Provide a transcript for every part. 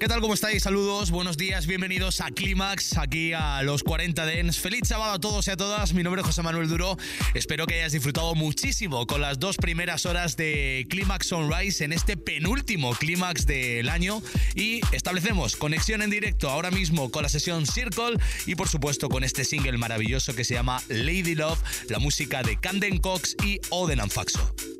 ¿Qué tal? ¿Cómo estáis? Saludos, buenos días, bienvenidos a Clímax, aquí a los 40 Dens. Feliz sábado a todos y a todas. Mi nombre es José Manuel Duro. Espero que hayas disfrutado muchísimo con las dos primeras horas de Clímax Sunrise en este penúltimo Clímax del año. Y establecemos conexión en directo ahora mismo con la sesión Circle y, por supuesto, con este single maravilloso que se llama Lady Love, la música de Camden Cox y Oden Anfaxo.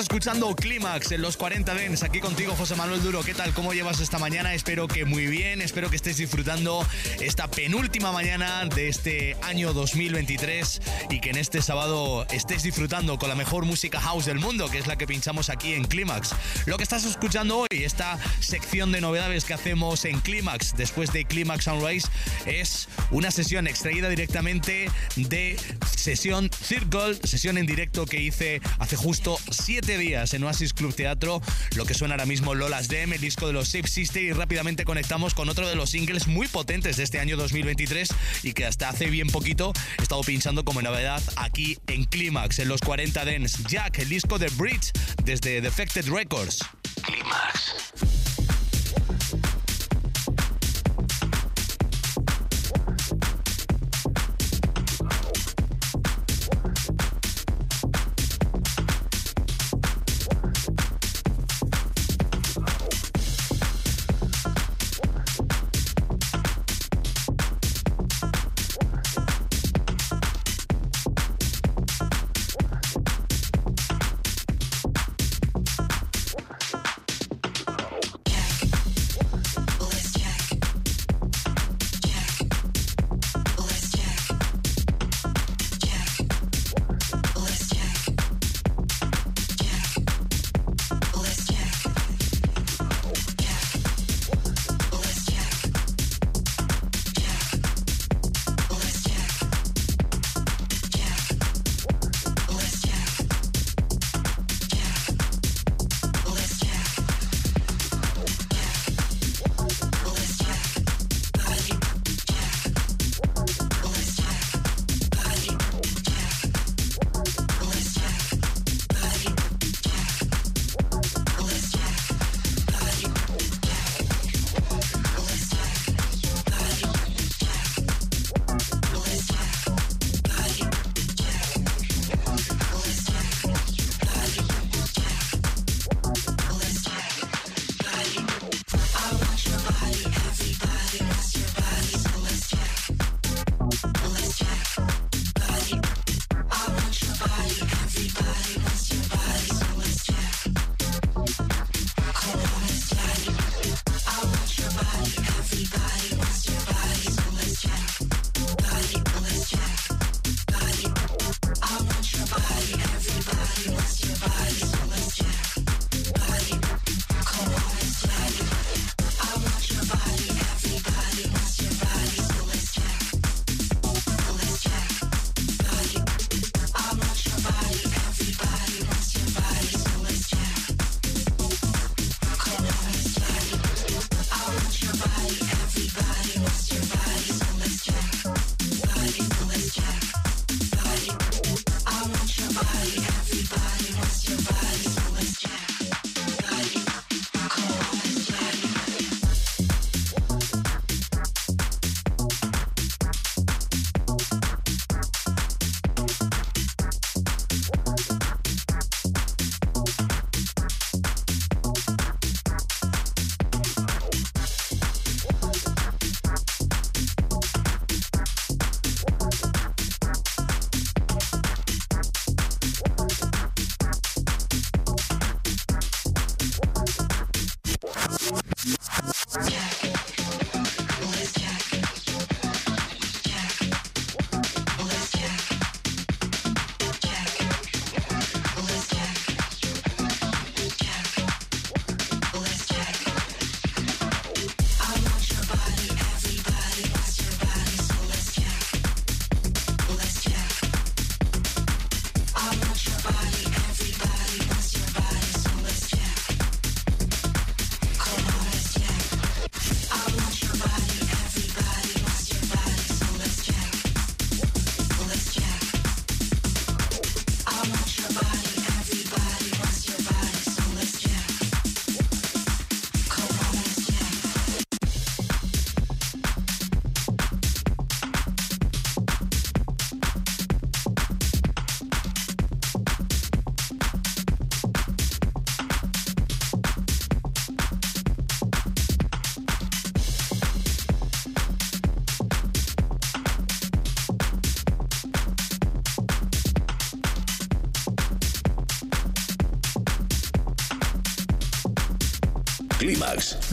Escuchando Clímax en los 40 Dens, aquí contigo José Manuel Duro. ¿Qué tal? ¿Cómo llevas esta mañana? Espero que muy bien, espero que estés disfrutando esta penúltima mañana de este año 2023 y que en este sábado estés disfrutando con la mejor música house del mundo, que es la que pinchamos aquí en Clímax. Lo que estás escuchando hoy, esta sección de novedades que hacemos en Clímax después de Clímax Sunrise, es una sesión extraída directamente de sesión Circle, sesión en directo que hice hace justo 7 días en Oasis Club Teatro, lo que suena ahora mismo Lola's Dem, el disco de los Safe Sister y rápidamente conectamos con otro de los singles muy potentes de este año 2023 y que hasta hace bien poquito he estado pinchando como aquí en Clímax, en los 40 Dens. Jack, el disco de Bridge desde Defected Records. Clímax.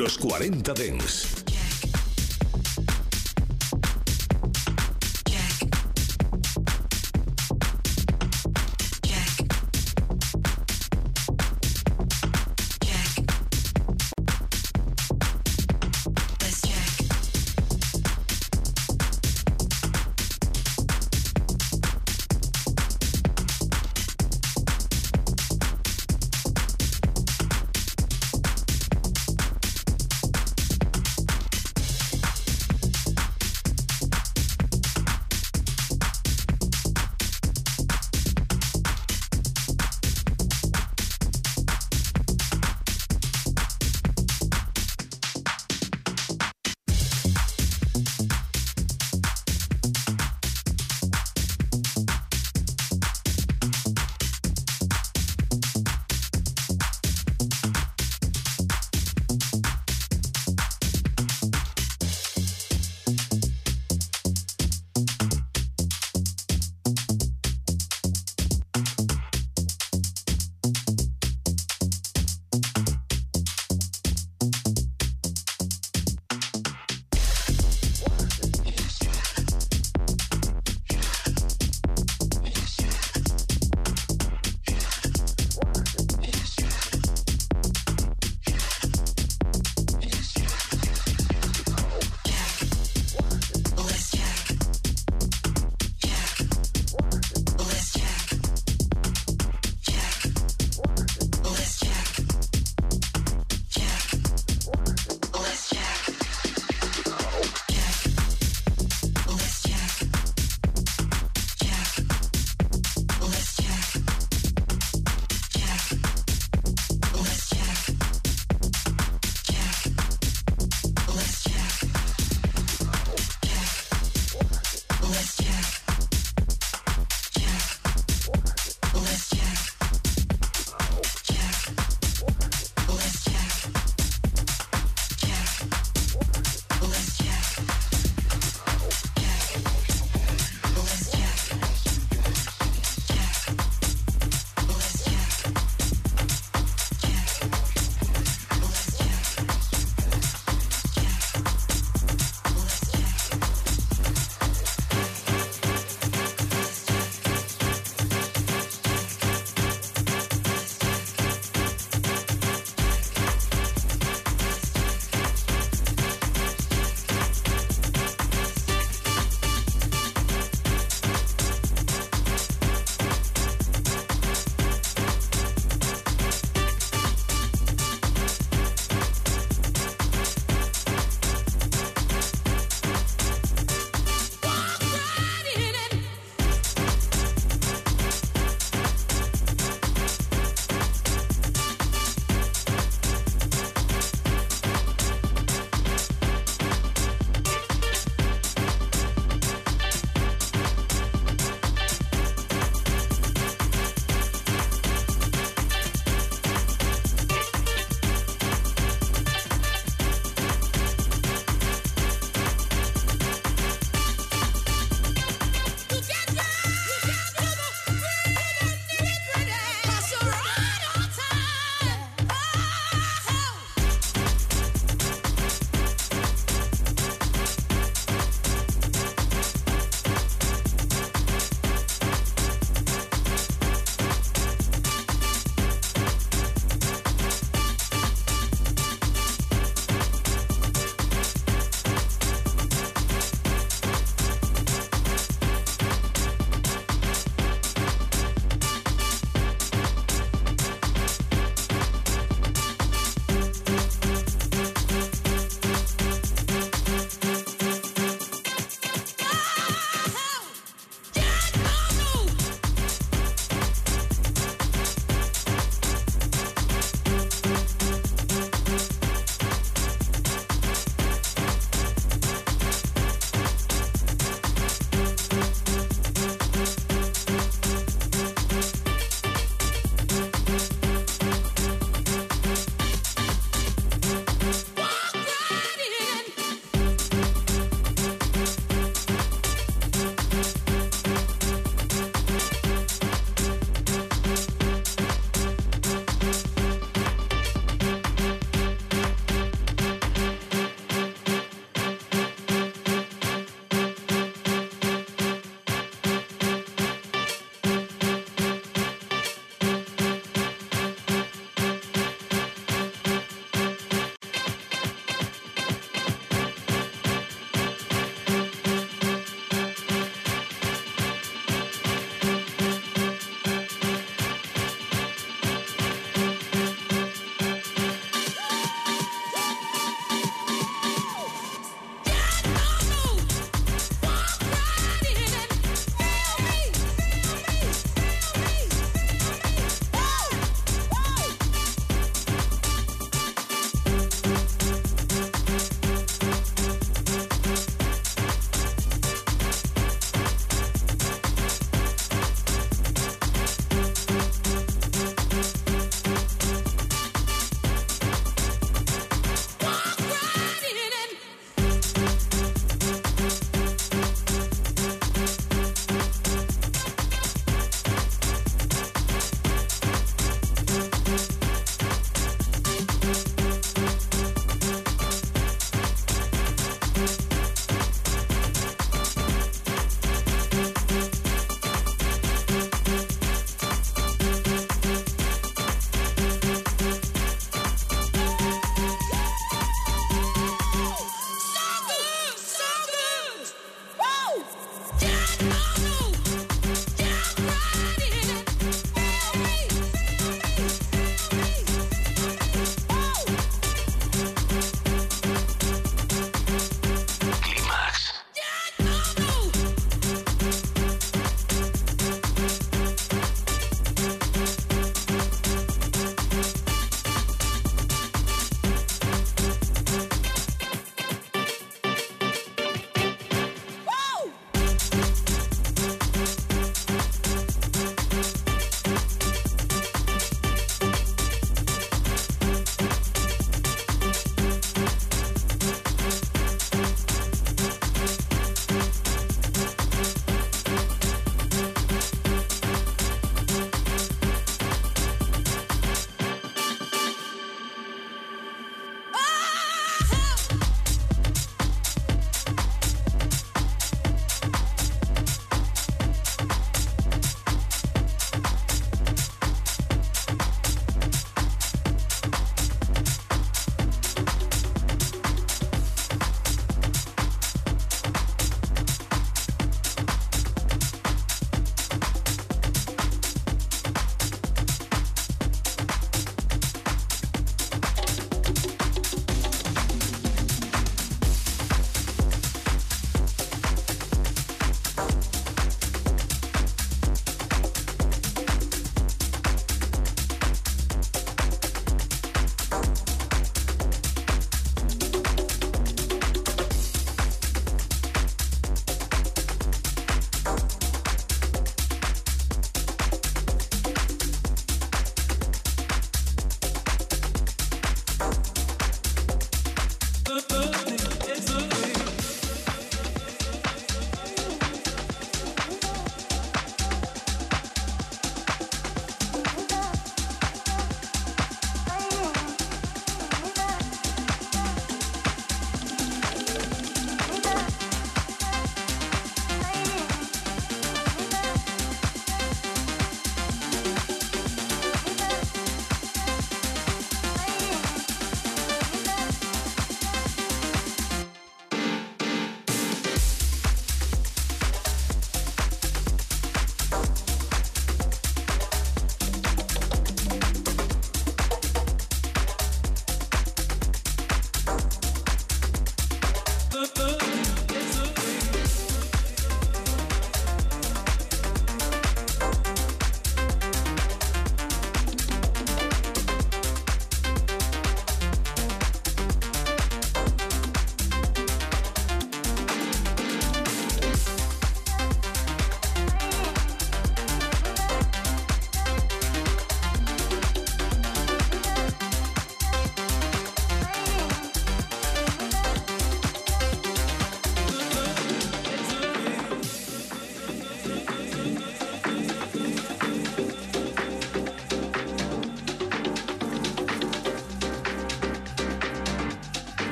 Los 40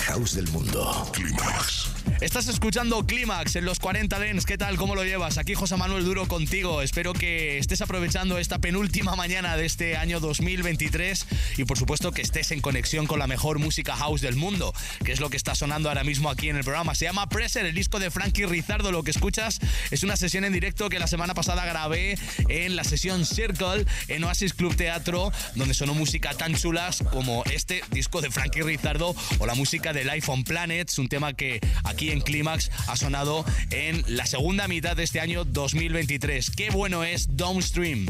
House del mundo. Climax. Estás escuchando Clímax en los 40 Dens. ¿Qué tal? ¿Cómo lo llevas? Aquí José Manuel Duro contigo. Espero que estés aprovechando esta penúltima mañana de este año 2023 y por supuesto que estés en conexión con la mejor música house del mundo, que es lo que está sonando ahora mismo aquí en el programa. Se llama Presser, el disco de Frankie Rizardo. Lo que escuchas es una sesión en directo que la semana pasada grabé en la sesión Circle en Oasis Club Teatro, donde sonó música tan chulas como este disco de Frankie Rizardo o la música del iPhone Planets, un tema que aquí en Clímax ha sonado en la segunda mitad de este año 2023. Qué bueno es Downstream.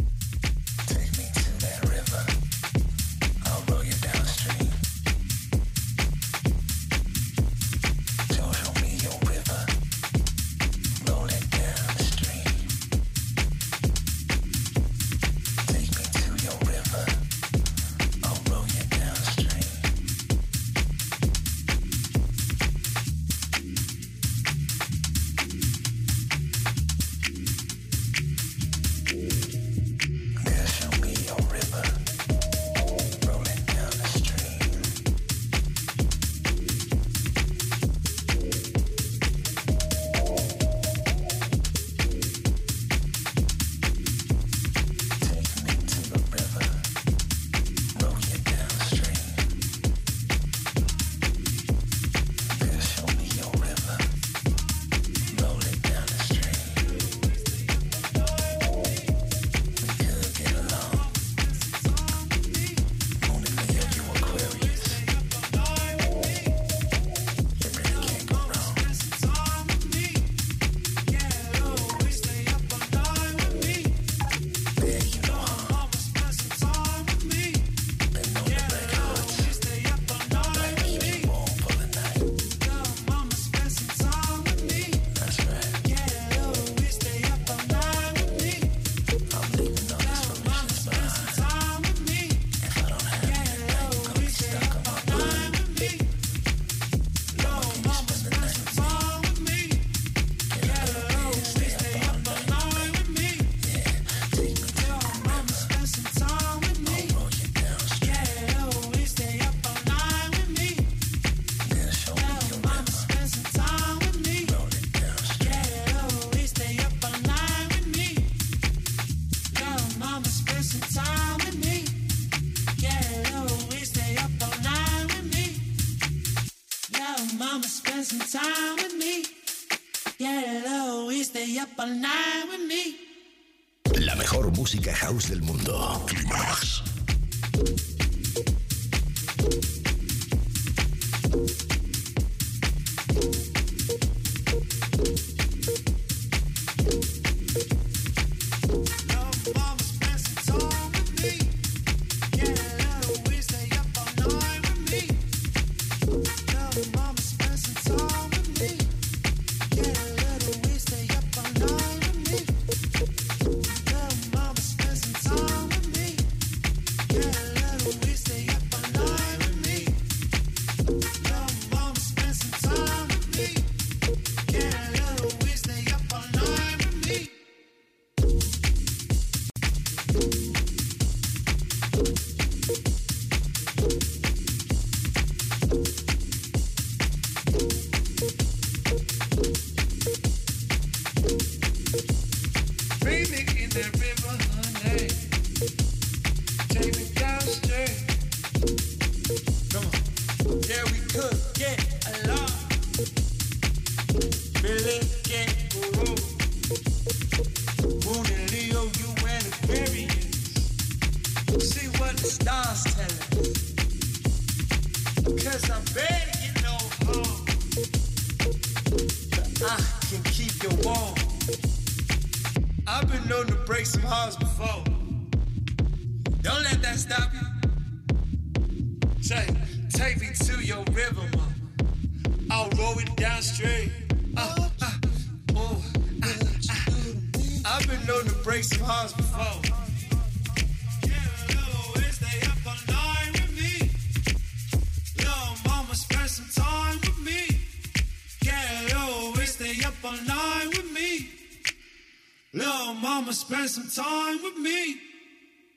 some time with me.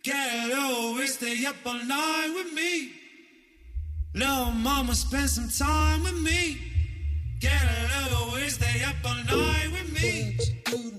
Get over, stay up all night with me. Little mama, spend some time with me. Get over, stay up all night with me.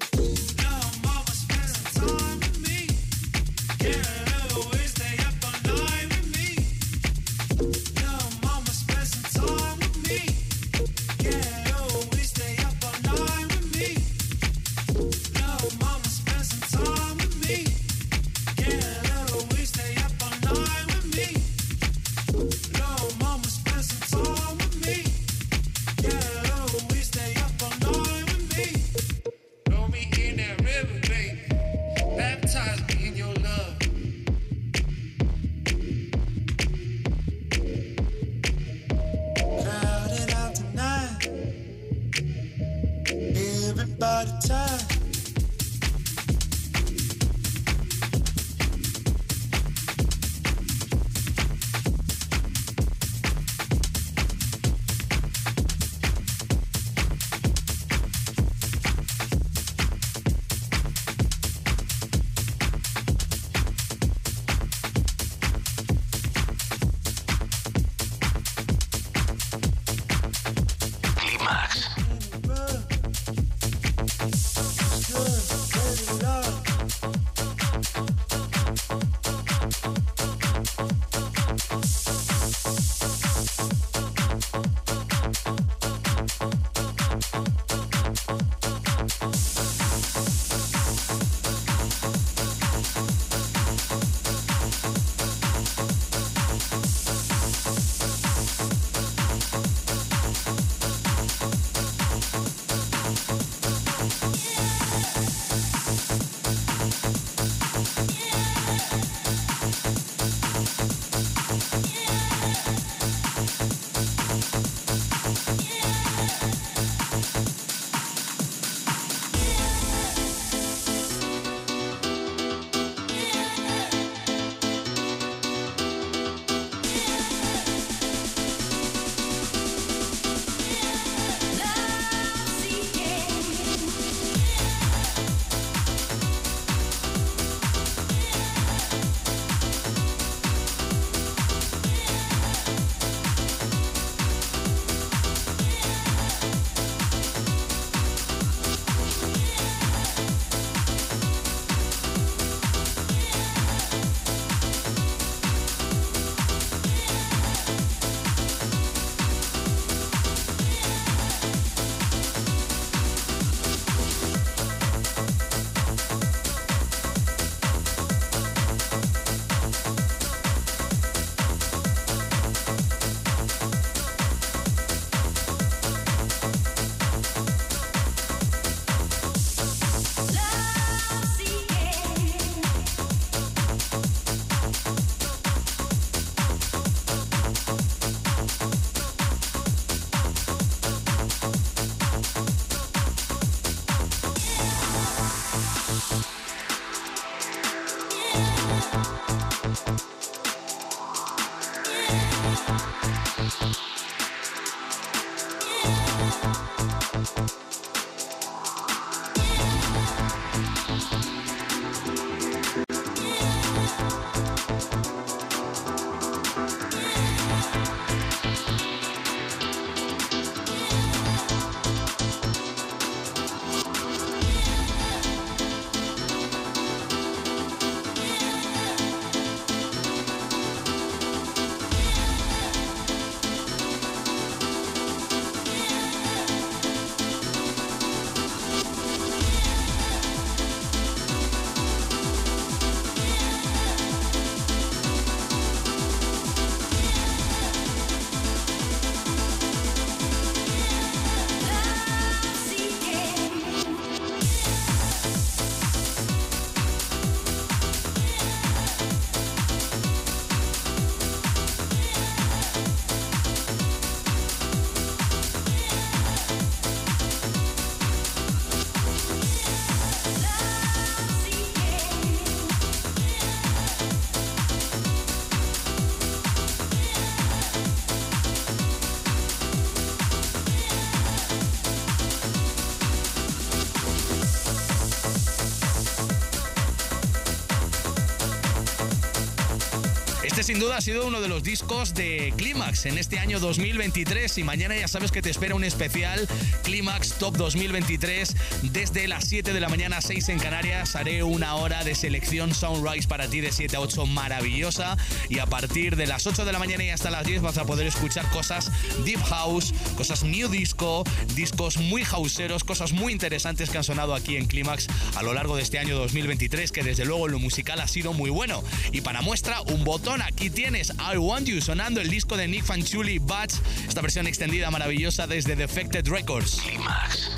Sin duda ha sido uno de los discos de Clímax en este año 2023 y mañana ya sabes que te espera un especial Clímax Top 2023 desde las 7 de la mañana a 6 en Canarias. Haré una hora de selección Sunrise para ti de 7 a 8 maravillosa y a partir de las 8 de la mañana y hasta las 10 vas a poder escuchar cosas deep house, cosas new disco, discos muy houseeros, cosas muy interesantes que han sonado aquí en Clímax a lo largo de este año 2023 que desde luego en lo musical ha sido muy bueno. Y para muestra un botón aquí tienes I Want You sonando el disco de Nick Fanchuli Batch, esta versión extendida maravillosa desde Defected Records. Climax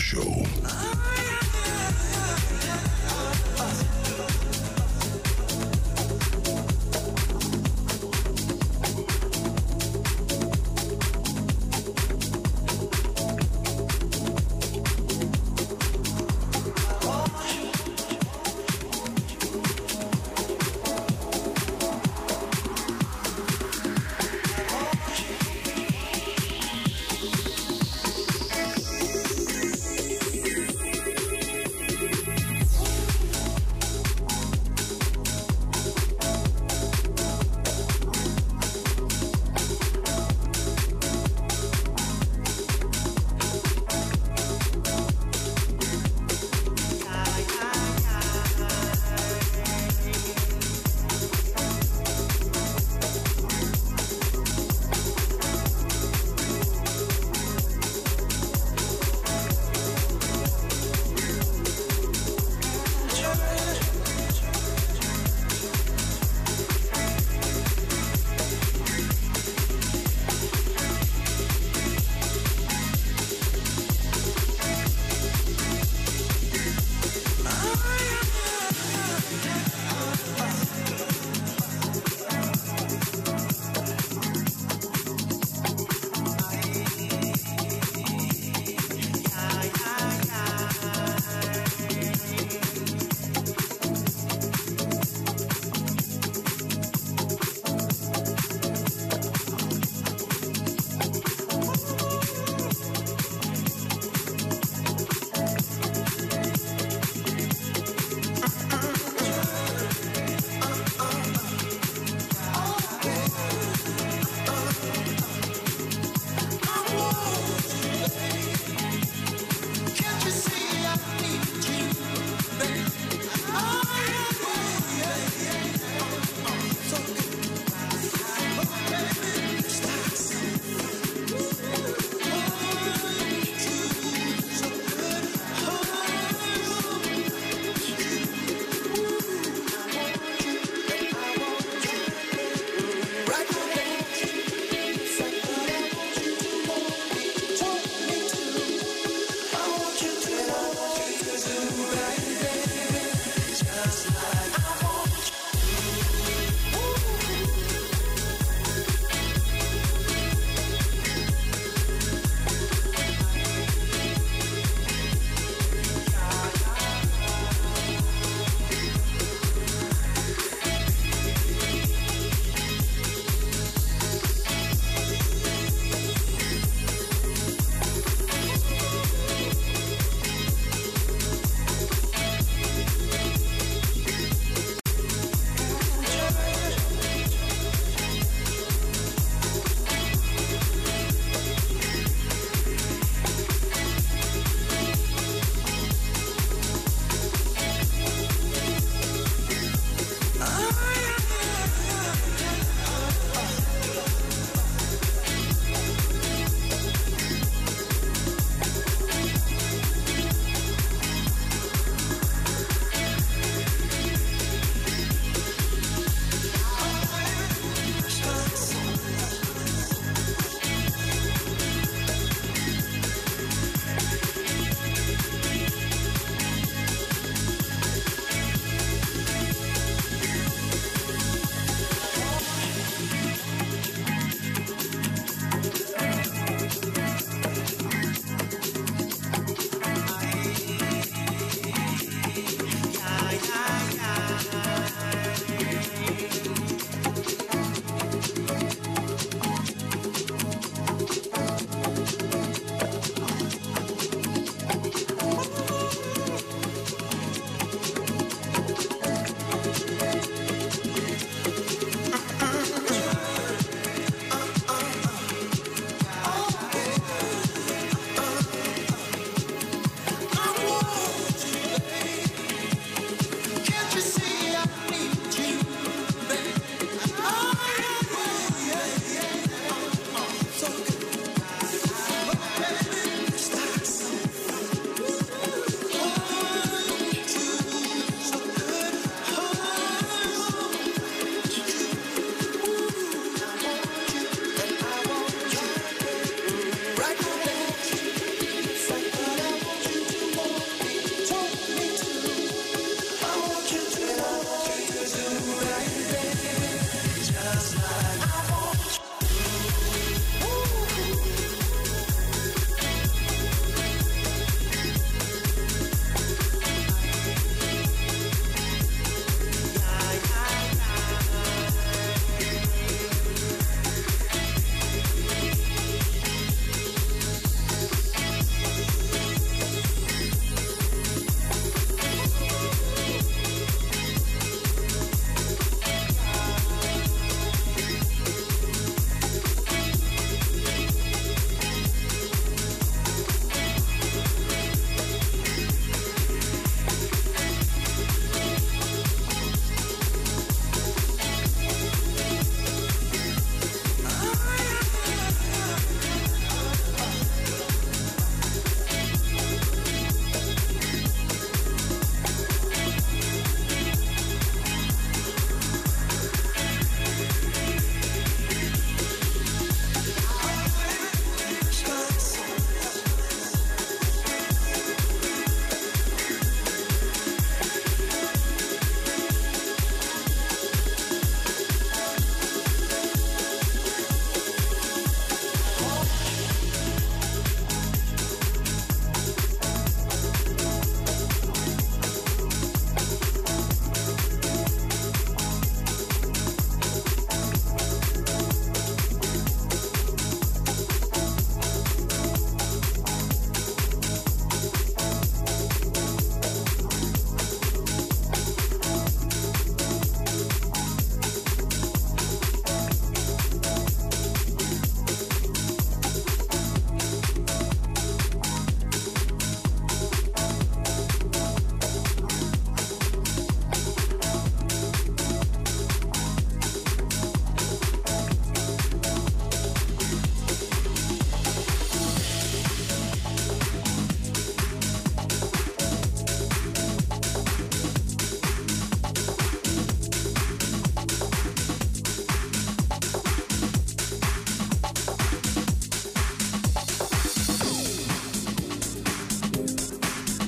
Show.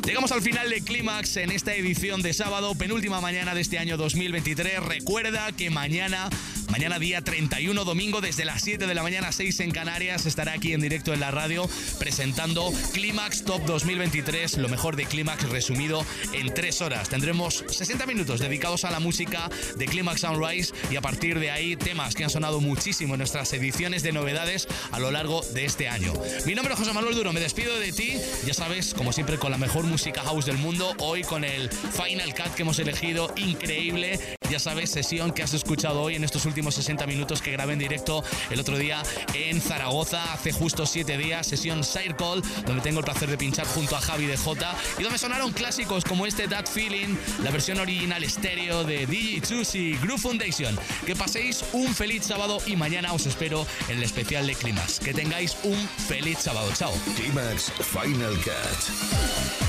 Llegamos al final de Clímax en esta edición de sábado, penúltima mañana de este año 2023. Recuerda que mañana Mañana día 31, domingo, desde las 7 de la mañana, 6 en Canarias, estará aquí en directo en la radio presentando Clímax Top 2023, lo mejor de Clímax resumido en 3 horas. Tendremos 60 minutos dedicados a la música de Clímax Sunrise y a partir de ahí temas que han sonado muchísimo en nuestras ediciones de novedades a lo largo de este año. Mi nombre es José Manuel Duro, me despido de ti, ya sabes, como siempre con la mejor música house del mundo, hoy con el Final Cut que hemos elegido, increíble, ya sabes, sesión que has escuchado hoy en estos últimos 60 minutos que grabé en directo el otro día en Zaragoza, hace justo 7 días, sesión Circle, donde tengo el placer de pinchar junto a Javi de J y donde sonaron clásicos como este That Feeling, la versión original estéreo de DJ Chus Groove Foundation. Que paséis un feliz sábado y mañana os espero en el especial de Climax. Que tengáis un feliz sábado. Chao. Final Cut.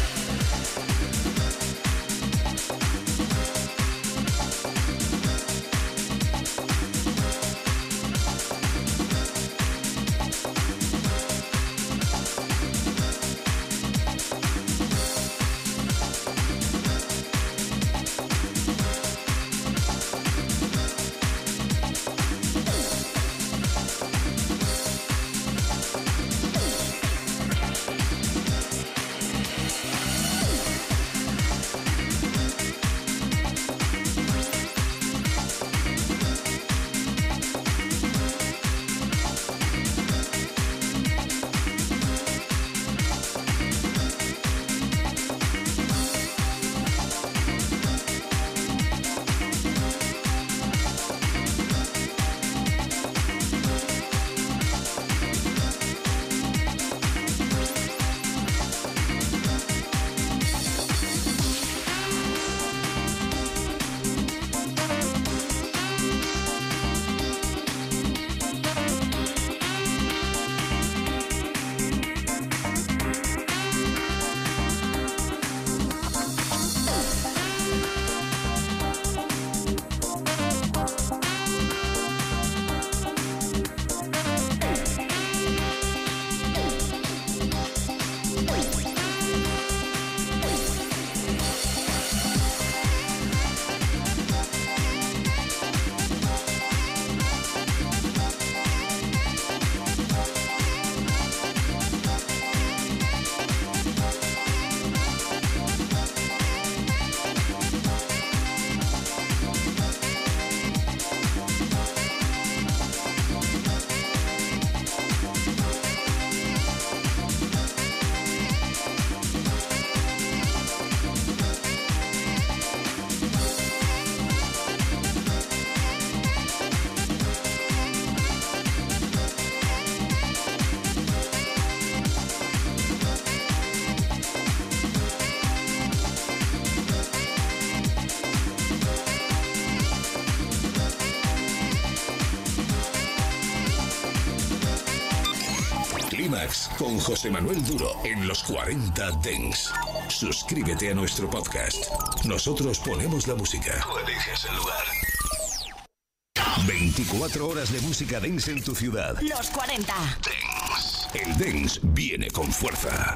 Con José Manuel Duro en los 40 Dens. Suscríbete a nuestro podcast. Nosotros ponemos la música. Tú eliges el lugar. 24 horas de música dance en tu ciudad. Los 40. El dance viene con fuerza.